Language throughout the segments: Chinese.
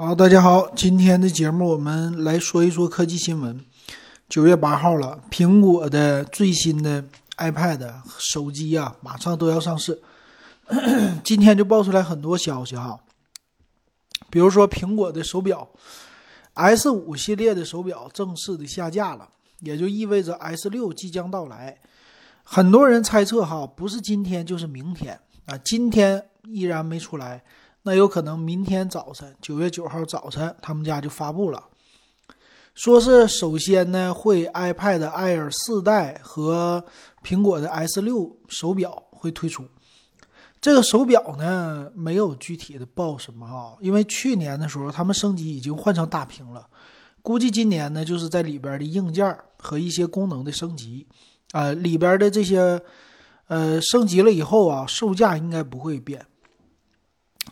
好，大家好，今天的节目我们来说一说科技新闻。九月八号了，苹果的最新的 iPad 手机啊，马上都要上市。今天就爆出来很多消息哈，比如说苹果的手表 S 五系列的手表正式的下架了，也就意味着 S 六即将到来。很多人猜测哈，不是今天就是明天啊，今天依然没出来。那有可能明天早晨，九月九号早晨，他们家就发布了，说是首先呢会 iPad Air 四代和苹果的 S 六手表会推出。这个手表呢没有具体的报什么啊，因为去年的时候他们升级已经换成大屏了，估计今年呢就是在里边的硬件和一些功能的升级，啊里边的这些呃升级了以后啊，售价应该不会变。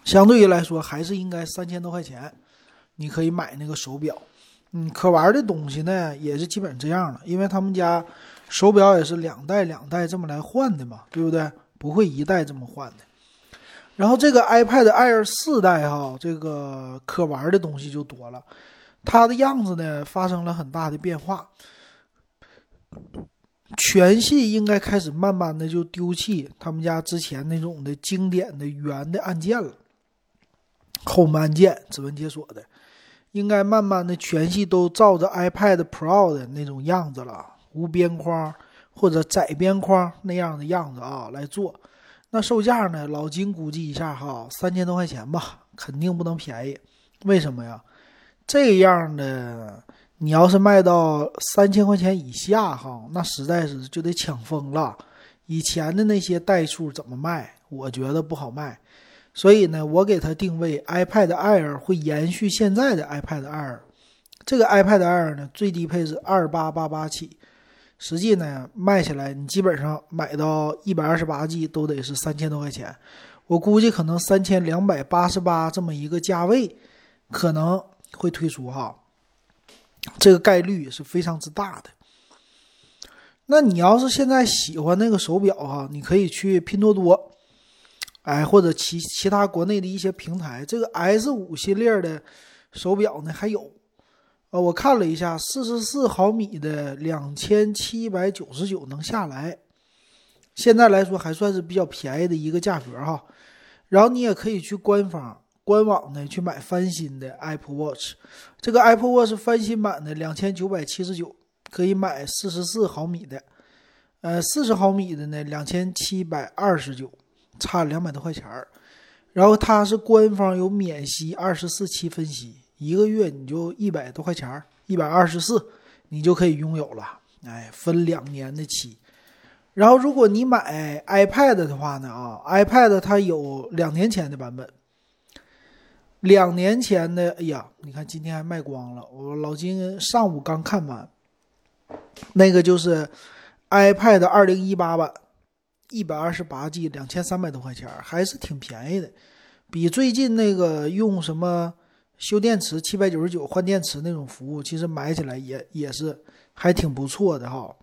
相对于来说，还是应该三千多块钱，你可以买那个手表。嗯，可玩的东西呢，也是基本这样了，因为他们家手表也是两代两代这么来换的嘛，对不对？不会一代这么换的。然后这个 iPad Air 四代哈，这个可玩的东西就多了，它的样子呢发生了很大的变化，全系应该开始慢慢的就丢弃他们家之前那种的经典的圆的按键了。Home 按键、指纹解锁的，应该慢慢的全系都照着 iPad Pro 的那种样子了，无边框或者窄边框那样的样子啊来做。那售价呢？老金估计一下哈，三千多块钱吧，肯定不能便宜。为什么呀？这样的你要是卖到三千块钱以下哈，那实在是就得抢疯了。以前的那些代数怎么卖？我觉得不好卖。所以呢，我给它定位 iPad Air 会延续现在的 iPad Air，这个 iPad Air 呢最低配是二八八八起，实际呢卖下来你基本上买到一百二十八 G 都得是三千多块钱，我估计可能三千两百八十八这么一个价位可能会推出哈，这个概率是非常之大的。那你要是现在喜欢那个手表哈，你可以去拼多多。哎，或者其其他国内的一些平台，这个 S 五系列的手表呢还有，呃，我看了一下，四十四毫米的两千七百九十九能下来，现在来说还算是比较便宜的一个价格哈。然后你也可以去官方官网呢去买翻新的 Apple Watch，这个 Apple Watch 翻新版的两千九百七十九可以买四十四毫米的，呃，四十毫米的呢两千七百二十九。差两百多块钱儿，然后它是官方有免息二十四期分析，一个月你就一百多块钱儿，一百二十四，你就可以拥有了。哎，分两年的期。然后如果你买 iPad 的话呢，啊，iPad 它有两年前的版本，两年前的，哎呀，你看今天还卖光了。我老金上午刚看完，那个就是 iPad 二零一八版。一百二十八 G，两千三百多块钱，还是挺便宜的，比最近那个用什么修电池七百九十九换电池那种服务，其实买起来也也是还挺不错的哈。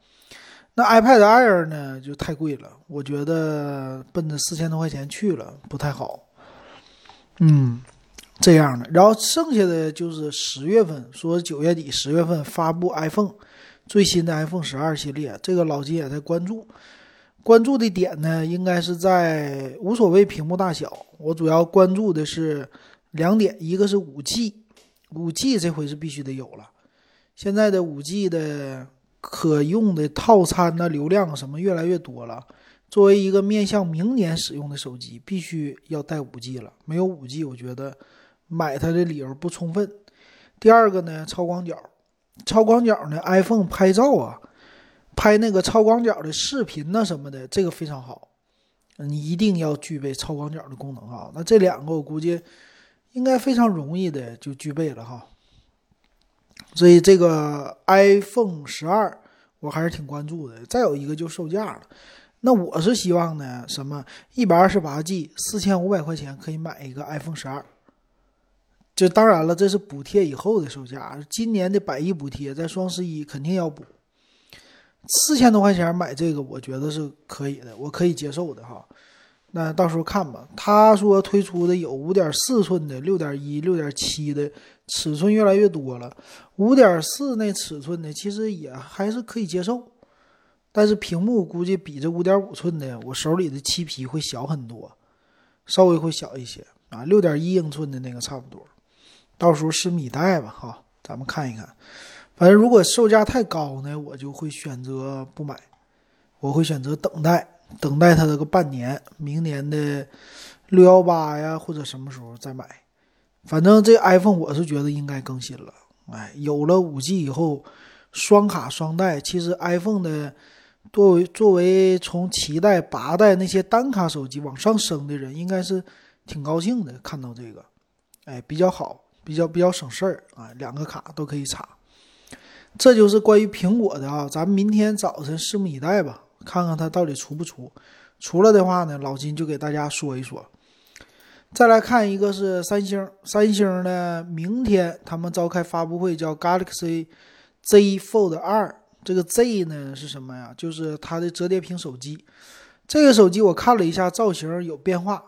那 iPad Air 呢，就太贵了，我觉得奔着四千多块钱去了，不太好。嗯，这样的，然后剩下的就是十月份，说九月底十月份发布 iPhone 最新的 iPhone 十二系列，这个老金也在关注。关注的点呢，应该是在无所谓屏幕大小，我主要关注的是两点，一个是五 G，五 G 这回是必须得有了。现在的五 G 的可用的套餐呢，流量什么越来越多了。作为一个面向明年使用的手机，必须要带五 G 了。没有五 G，我觉得买它的理由不充分。第二个呢，超广角，超广角呢，iPhone 拍照啊。拍那个超广角的视频呐什么的，这个非常好，你一定要具备超广角的功能啊。那这两个我估计应该非常容易的就具备了哈。所以这个 iPhone 十二我还是挺关注的。再有一个就售价了，那我是希望呢什么一百二十八 G 四千五百块钱可以买一个 iPhone 十二。这当然了，这是补贴以后的售价，今年的百亿补贴在双十一肯定要补。四千多块钱买这个，我觉得是可以的，我可以接受的哈。那到时候看吧。他说推出的有五点四寸的、六点一、六点七的，尺寸越来越多了。五点四那尺寸的其实也还是可以接受，但是屏幕估计比这五点五寸的我手里的漆皮会小很多，稍微会小一些啊。六点一英寸的那个差不多，到时候拭目以待吧。哈，咱们看一看。反正如果售价太高呢，我就会选择不买，我会选择等待，等待它这个半年，明年的六幺八呀，或者什么时候再买。反正这 iPhone 我是觉得应该更新了，哎，有了五 G 以后，双卡双待，其实 iPhone 的作为作为从七代八代那些单卡手机往上升的人，应该是挺高兴的，看到这个，哎，比较好，比较比较省事儿啊，两个卡都可以插。这就是关于苹果的啊，咱们明天早晨拭目以待吧，看看它到底出不出。出了的话呢，老金就给大家说一说。再来看一个是三星，三星呢，明天他们召开发布会，叫 Galaxy Z Fold 二。这个 Z 呢是什么呀？就是它的折叠屏手机。这个手机我看了一下，造型有变化。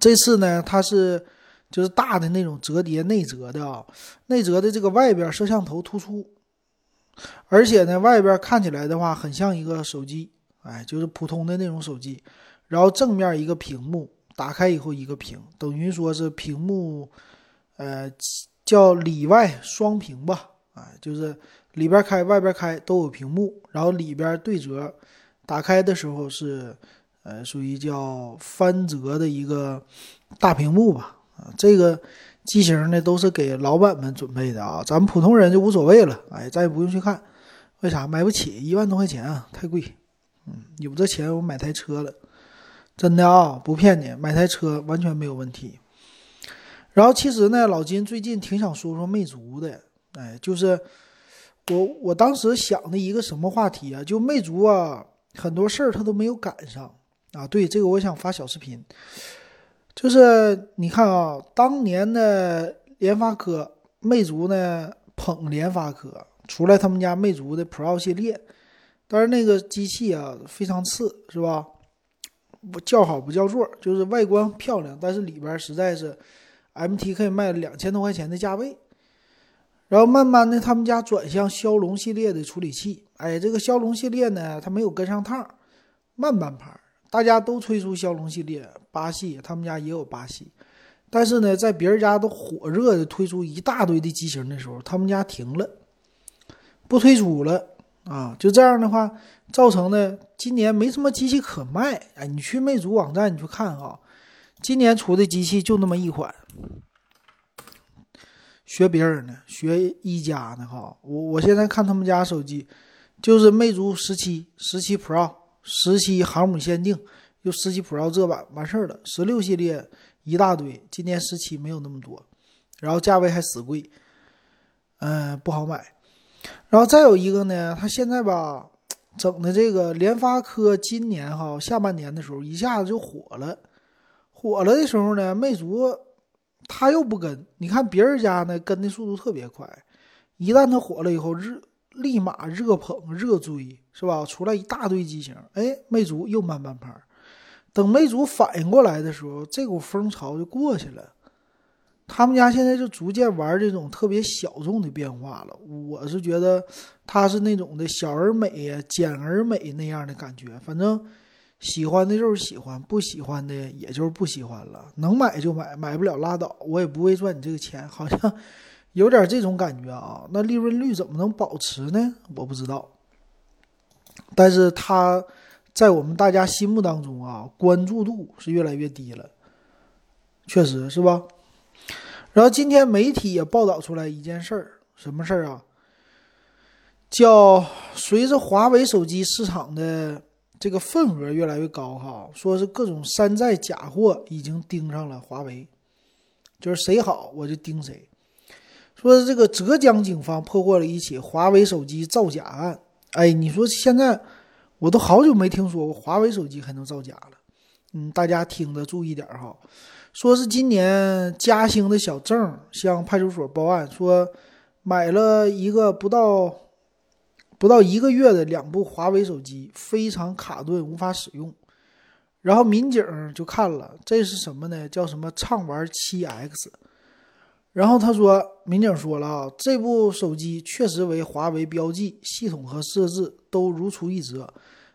这次呢，它是。就是大的那种折叠内折的啊，内折的这个外边摄像头突出，而且呢，外边看起来的话很像一个手机，哎，就是普通的那种手机。然后正面一个屏幕，打开以后一个屏，等于说是屏幕，呃，叫里外双屏吧，哎，就是里边开外边开都有屏幕，然后里边对折，打开的时候是，呃，属于叫翻折的一个大屏幕吧。这个机型呢，都是给老板们准备的啊，咱们普通人就无所谓了。哎，咱也不用去看，为啥买不起？一万多块钱啊，太贵。嗯，有这钱我买台车了，真的啊，不骗你，买台车完全没有问题。然后其实呢，老金最近挺想说说魅族的，哎，就是我我当时想的一个什么话题啊？就魅族啊，很多事儿他都没有赶上啊。对这个，我想发小视频。就是你看啊，当年的联发科、魅族呢捧联发科，出来他们家魅族的 Pro 系列，但是那个机器啊非常次，是吧？不叫好不叫座，就是外观漂亮，但是里边实在是 MT 可以卖两千多块钱的价位。然后慢慢的他们家转向骁龙系列的处理器，哎，这个骁龙系列呢，它没有跟上趟，慢半拍。大家都推出骁龙系列，八系他们家也有八系，但是呢，在别人家都火热的推出一大堆的机型的时候，他们家停了，不推出了啊！就这样的话，造成呢今年没什么机器可卖。哎，你去魅族网站你去看啊，今年出的机器就那么一款，学别人呢，学一加呢哈。我我现在看他们家手机，就是魅族十七、十七 Pro。十七航母限定，就十七 Pro 这版完事儿了。十六系列一大堆，今年十七没有那么多，然后价位还死贵，嗯，不好买。然后再有一个呢，它现在吧，整的这个联发科今年哈下半年的时候一下子就火了，火了的时候呢，魅族它又不跟，你看别人家呢跟的速度特别快，一旦它火了以后日。立马热捧热追是吧？出来一大堆机型，哎，魅族又慢半拍。等魅族反应过来的时候，这股风潮就过去了。他们家现在就逐渐玩这种特别小众的变化了。我是觉得它是那种的小而美、简而美那样的感觉。反正喜欢的就是喜欢，不喜欢的也就是不喜欢了。能买就买，买不了拉倒，我也不会赚你这个钱。好像。有点这种感觉啊，那利润率怎么能保持呢？我不知道。但是它在我们大家心目当中啊，关注度是越来越低了，确实是吧？然后今天媒体也报道出来一件事儿，什么事儿啊？叫随着华为手机市场的这个份额越来越高，哈，说是各种山寨假货已经盯上了华为，就是谁好我就盯谁。说这个浙江警方破获了一起华为手机造假案。哎，你说现在我都好久没听说过华为手机还能造假了。嗯，大家听着注意点哈。说是今年嘉兴的小郑向派出所报案，说买了一个不到不到一个月的两部华为手机，非常卡顿，无法使用。然后民警就看了，这是什么呢？叫什么畅玩七 X。然后他说，民警说了啊，这部手机确实为华为标记，系统和设置都如出一辙，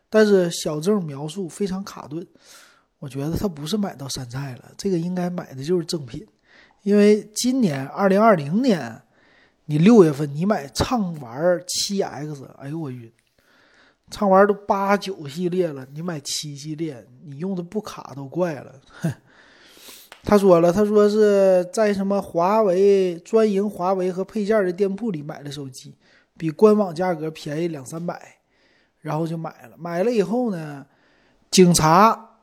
但是小郑描述非常卡顿。我觉得他不是买到山寨了，这个应该买的就是正品，因为今年二零二零年，你六月份你买畅玩七 X，哎呦我晕！畅玩都八九系列了，你买七系列，你用的不卡都怪了。哼他说了，他说是在什么华为专营华为和配件的店铺里买的手机，比官网价格便宜两三百，然后就买了。买了以后呢，警察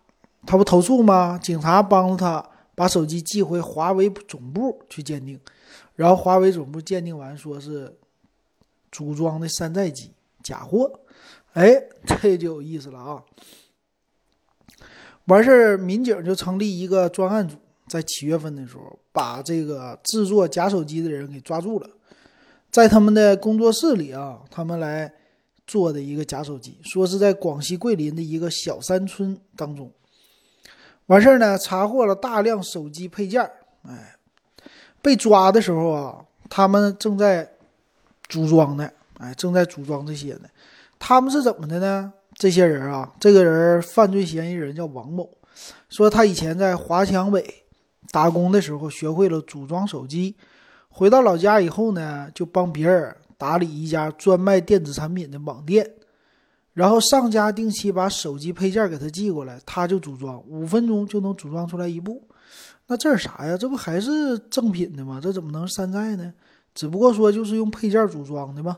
他不投诉吗？警察帮着他把手机寄回华为总部去鉴定，然后华为总部鉴定完说是组装的山寨机，假货。哎，这就有意思了啊！完事儿，民警就成立一个专案组。在七月份的时候，把这个制作假手机的人给抓住了，在他们的工作室里啊，他们来做的一个假手机，说是在广西桂林的一个小山村当中，完事儿呢，查获了大量手机配件哎，被抓的时候啊，他们正在组装呢，哎，正在组装这些呢。他们是怎么的呢？这些人啊，这个人犯罪嫌疑人叫王某，说他以前在华强北。打工的时候学会了组装手机，回到老家以后呢，就帮别人打理一家专卖电子产品的网店，然后上家定期把手机配件给他寄过来，他就组装，五分钟就能组装出来一部。那这是啥呀？这不还是正品的吗？这怎么能山寨呢？只不过说就是用配件组装的嘛。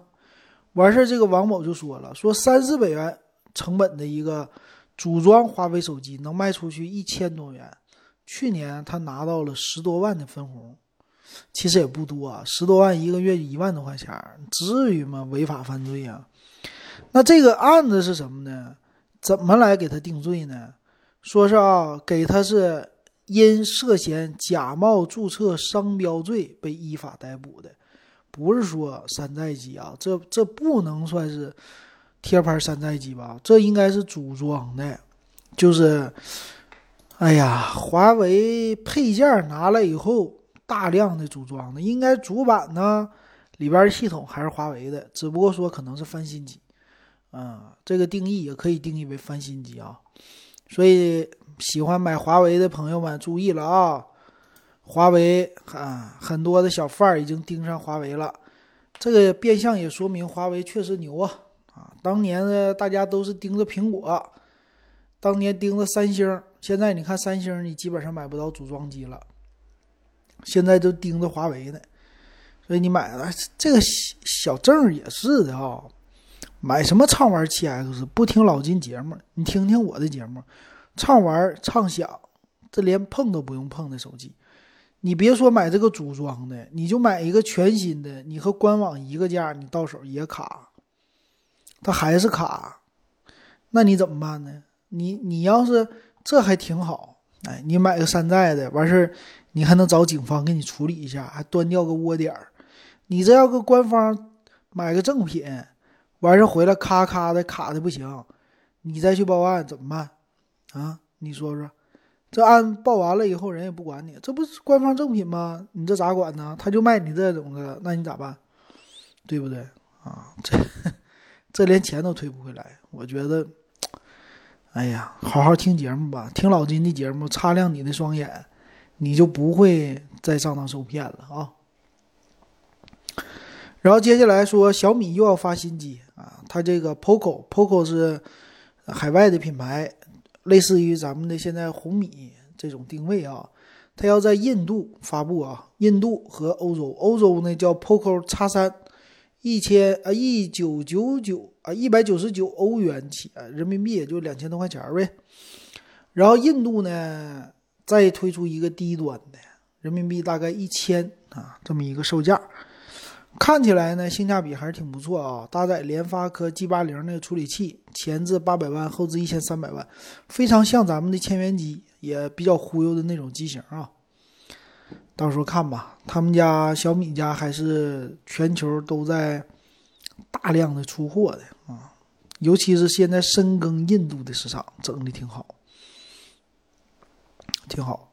完事儿，这个王某就说了，说三四百元成本的一个组装华为手机能卖出去一千多元。去年他拿到了十多万的分红，其实也不多，十多万一个月一万多块钱，至于吗？违法犯罪呀！那这个案子是什么呢？怎么来给他定罪呢？说是啊，给他是因涉嫌假冒注册商标罪被依法逮捕的，不是说山寨机啊，这这不能算是贴牌山寨机吧？这应该是组装的，就是。哎呀，华为配件拿来以后，大量的组装的，应该主板呢里边系统还是华为的，只不过说可能是翻新机，啊，这个定义也可以定义为翻新机啊。所以喜欢买华为的朋友们注意了啊，华为啊，很多的小贩已经盯上华为了，这个变相也说明华为确实牛啊啊！当年呢，大家都是盯着苹果，当年盯着三星。现在你看三星，你基本上买不到组装机了。现在都盯着华为呢，所以你买了这个小郑也是的啊。买什么畅玩七 X，不听老金节目，你听听我的节目，畅玩畅享，这连碰都不用碰的手机。你别说买这个组装的，你就买一个全新的，你和官网一个价，你到手也卡，它还是卡，那你怎么办呢？你你要是。这还挺好，哎，你买个山寨的，完事儿你还能找警方给你处理一下，还端掉个窝点儿。你这要搁官方买个正品，完事儿回来咔咔的卡的不行，你再去报案怎么办？啊，你说说，这案报完了以后人也不管你，这不是官方正品吗？你这咋管呢？他就卖你这种的，那你咋办？对不对？啊，这 这连钱都退不回来，我觉得。哎呀，好好听节目吧，听老金的节目，擦亮你的双眼，你就不会再上当受骗了啊。然后接下来说，小米又要发新机啊，它这个 POCO，POCO 是海外的品牌，类似于咱们的现在红米这种定位啊，它要在印度发布啊，印度和欧洲，欧洲呢叫 POCO X 三。一千啊，一九九九啊，一百九十九欧元起啊，人民币也就两千多块钱呗。然后印度呢，再推出一个低端的，人民币大概一千啊，这么一个售价，看起来呢，性价比还是挺不错啊。搭载联发科 G 八零的处理器，前置八百万，后置一千三百万，非常像咱们的千元机，也比较忽悠的那种机型啊。到时候看吧，他们家小米家还是全球都在大量的出货的啊，尤其是现在深耕印度的市场，整的挺好。挺好。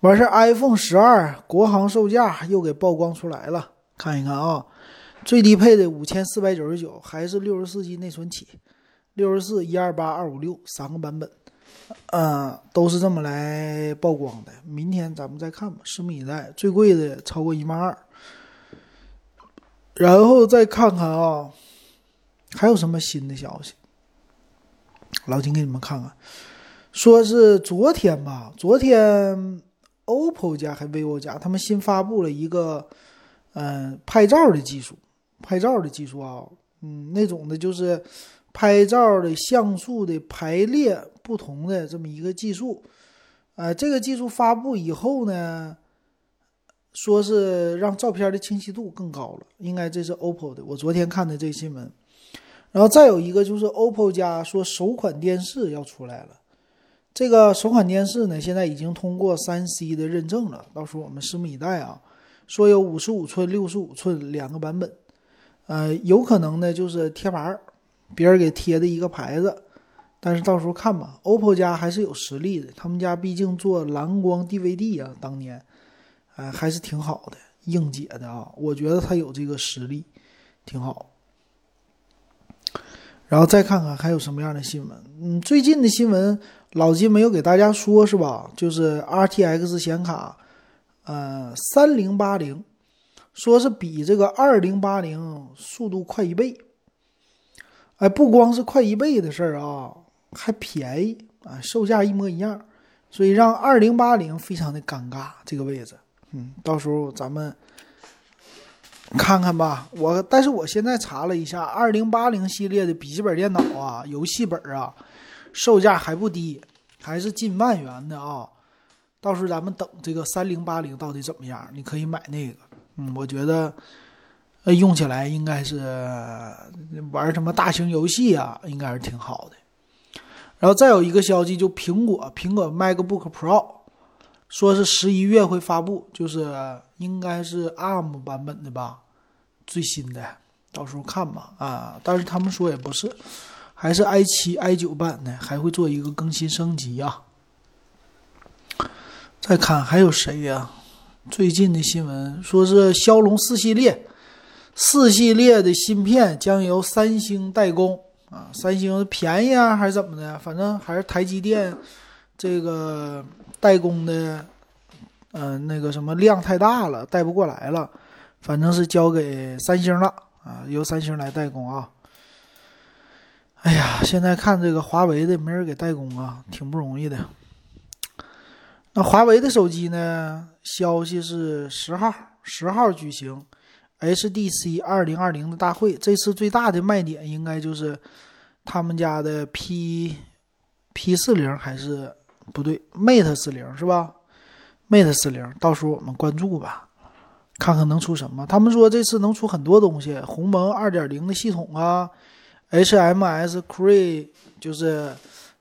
完事，iPhone 十二国行售价又给曝光出来了，看一看啊，最低配的五千四百九十九，还是六十四 G 内存起，六十四、一二八、二五六三个版本，嗯，都是这么来曝光的。明天咱们再看吧，拭目以待。最贵的超过一万二，然后再看看啊，还有什么新的消息？老金给你们看看，说是昨天吧，昨天。OPPO 家还 vivo 家，他们新发布了一个，嗯，拍照的技术，拍照的技术啊，嗯，那种的就是拍照的像素的排列不同的这么一个技术，呃，这个技术发布以后呢，说是让照片的清晰度更高了，应该这是 OPPO 的，我昨天看的这个新闻，然后再有一个就是 OPPO 家说首款电视要出来了。这个首款电视呢，现在已经通过三 C 的认证了，到时候我们拭目以待啊。说有五十五寸、六十五寸两个版本，呃，有可能呢就是贴牌儿，别人给贴的一个牌子，但是到时候看吧。OPPO 家还是有实力的，他们家毕竟做蓝光 DVD 啊，当年，哎，还是挺好的，硬解的啊，我觉得他有这个实力，挺好。然后再看看还有什么样的新闻，嗯，最近的新闻。老金没有给大家说，是吧？就是 RTX 显卡，呃，三零八零，说是比这个二零八零速度快一倍。哎，不光是快一倍的事儿啊，还便宜啊，售价一模一样，所以让二零八零非常的尴尬这个位置。嗯，到时候咱们看看吧。我但是我现在查了一下，二零八零系列的笔记本电脑啊，游戏本啊。售价还不低，还是近万元的啊！到时候咱们等这个三零八零到底怎么样，你可以买那个。嗯，我觉得，呃，用起来应该是玩什么大型游戏啊，应该是挺好的。然后再有一个消息，就苹果苹果 MacBook Pro，说是十一月会发布，就是应该是 ARM 版本的吧，最新的，到时候看吧啊！但是他们说也不是。还是 i 七、i 九版的，还会做一个更新升级啊。再看还有谁呀？最近的新闻说是骁龙四系列，四系列的芯片将由三星代工啊。三星便宜啊，还是怎么的？反正还是台积电这个代工的，嗯，那个什么量太大了，带不过来了。反正是交给三星了啊，由三星来代工啊。哎呀，现在看这个华为的没人给代工啊，挺不容易的。那华为的手机呢？消息是十号，十号举行 HDC 二零二零的大会。这次最大的卖点应该就是他们家的 P P 四零还是不对，Mate 四零是吧？Mate 四零，到时候我们关注吧，看看能出什么。他们说这次能出很多东西，鸿蒙二点零的系统啊。HMS Cree 就是，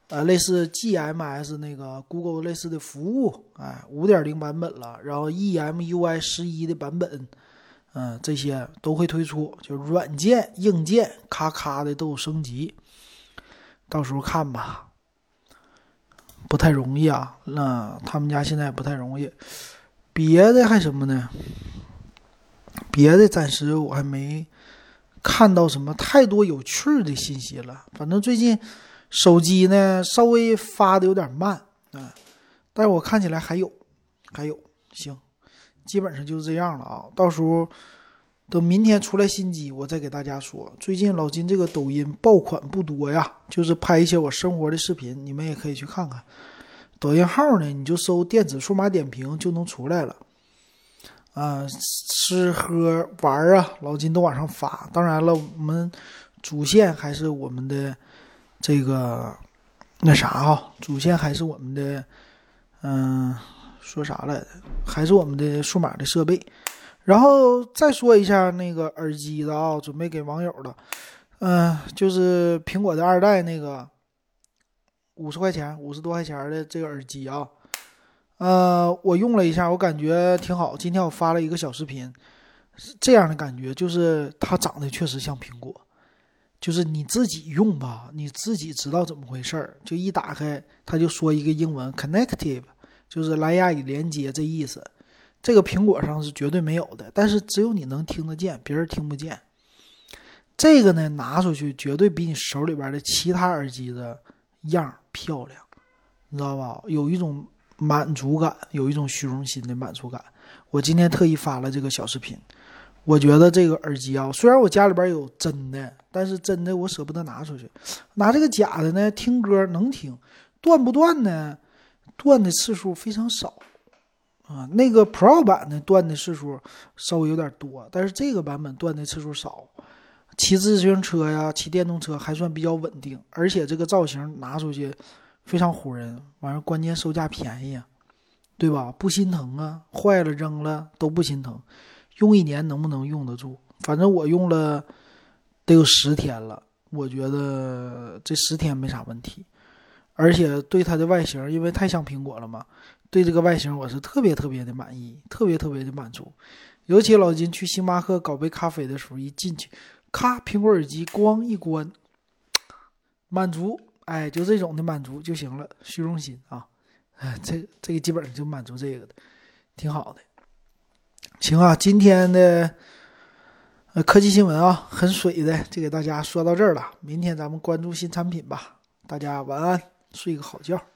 呃，类似 GMS 那个 Google 类似的服务，哎，五点零版本了，然后 EMUI 十一的版本，嗯，这些都会推出，就软件、硬件咔咔的都有升级，到时候看吧，不太容易啊，那他们家现在不太容易，别的还什么呢？别的暂时我还没。看到什么太多有趣的信息了？反正最近手机呢稍微发的有点慢啊，但是我看起来还有，还有行，基本上就是这样了啊。到时候等明天出来新机，我再给大家说。最近老金这个抖音爆款不多呀，就是拍一些我生活的视频，你们也可以去看看。抖音号呢，你就搜“电子数码点评”就能出来了。啊，吃喝玩啊，老金都往上发。当然了，我们主线还是我们的这个那啥啊，主线还是我们的，嗯，说啥来着？还是我们的数码的设备。然后再说一下那个耳机的啊，准备给网友的，嗯，就是苹果的二代那个五十块钱、五十多块钱的这个耳机啊。呃，我用了一下，我感觉挺好。今天我发了一个小视频，这样的感觉就是它长得确实像苹果，就是你自己用吧，你自己知道怎么回事儿。就一打开，它就说一个英文 “connective”，就是蓝牙与连接这意思。这个苹果上是绝对没有的，但是只有你能听得见，别人听不见。这个呢，拿出去绝对比你手里边的其他耳机的样漂亮，你知道吧？有一种满足感，有一种虚荣心的满足感。我今天特意发了这个小视频。我觉得这个耳机啊，虽然我家里边有真的，但是真的我舍不得拿出去，拿这个假的呢，听歌能听，断不断呢？断的次数非常少。啊，那个 Pro 版的断的次数稍微有点多，但是这个版本断的次数少。骑自行车呀，骑电动车还算比较稳定，而且这个造型拿出去非常唬人。完了，关键售价便宜，对吧？不心疼啊，坏了扔了都不心疼。用一年能不能用得住？反正我用了得有十天了，我觉得这十天没啥问题。而且对它的外形，因为太像苹果了嘛。对这个外形我是特别特别的满意，特别特别的满足。尤其老金去星巴克搞杯咖啡的时候，一进去，咔，苹果耳机咣一关，满足，哎，就这种的满足就行了。虚荣心啊，哎，这这个基本上就满足这个的，挺好的。行啊，今天的科技新闻啊，很水的，就给大家说到这儿了。明天咱们关注新产品吧。大家晚安，睡个好觉。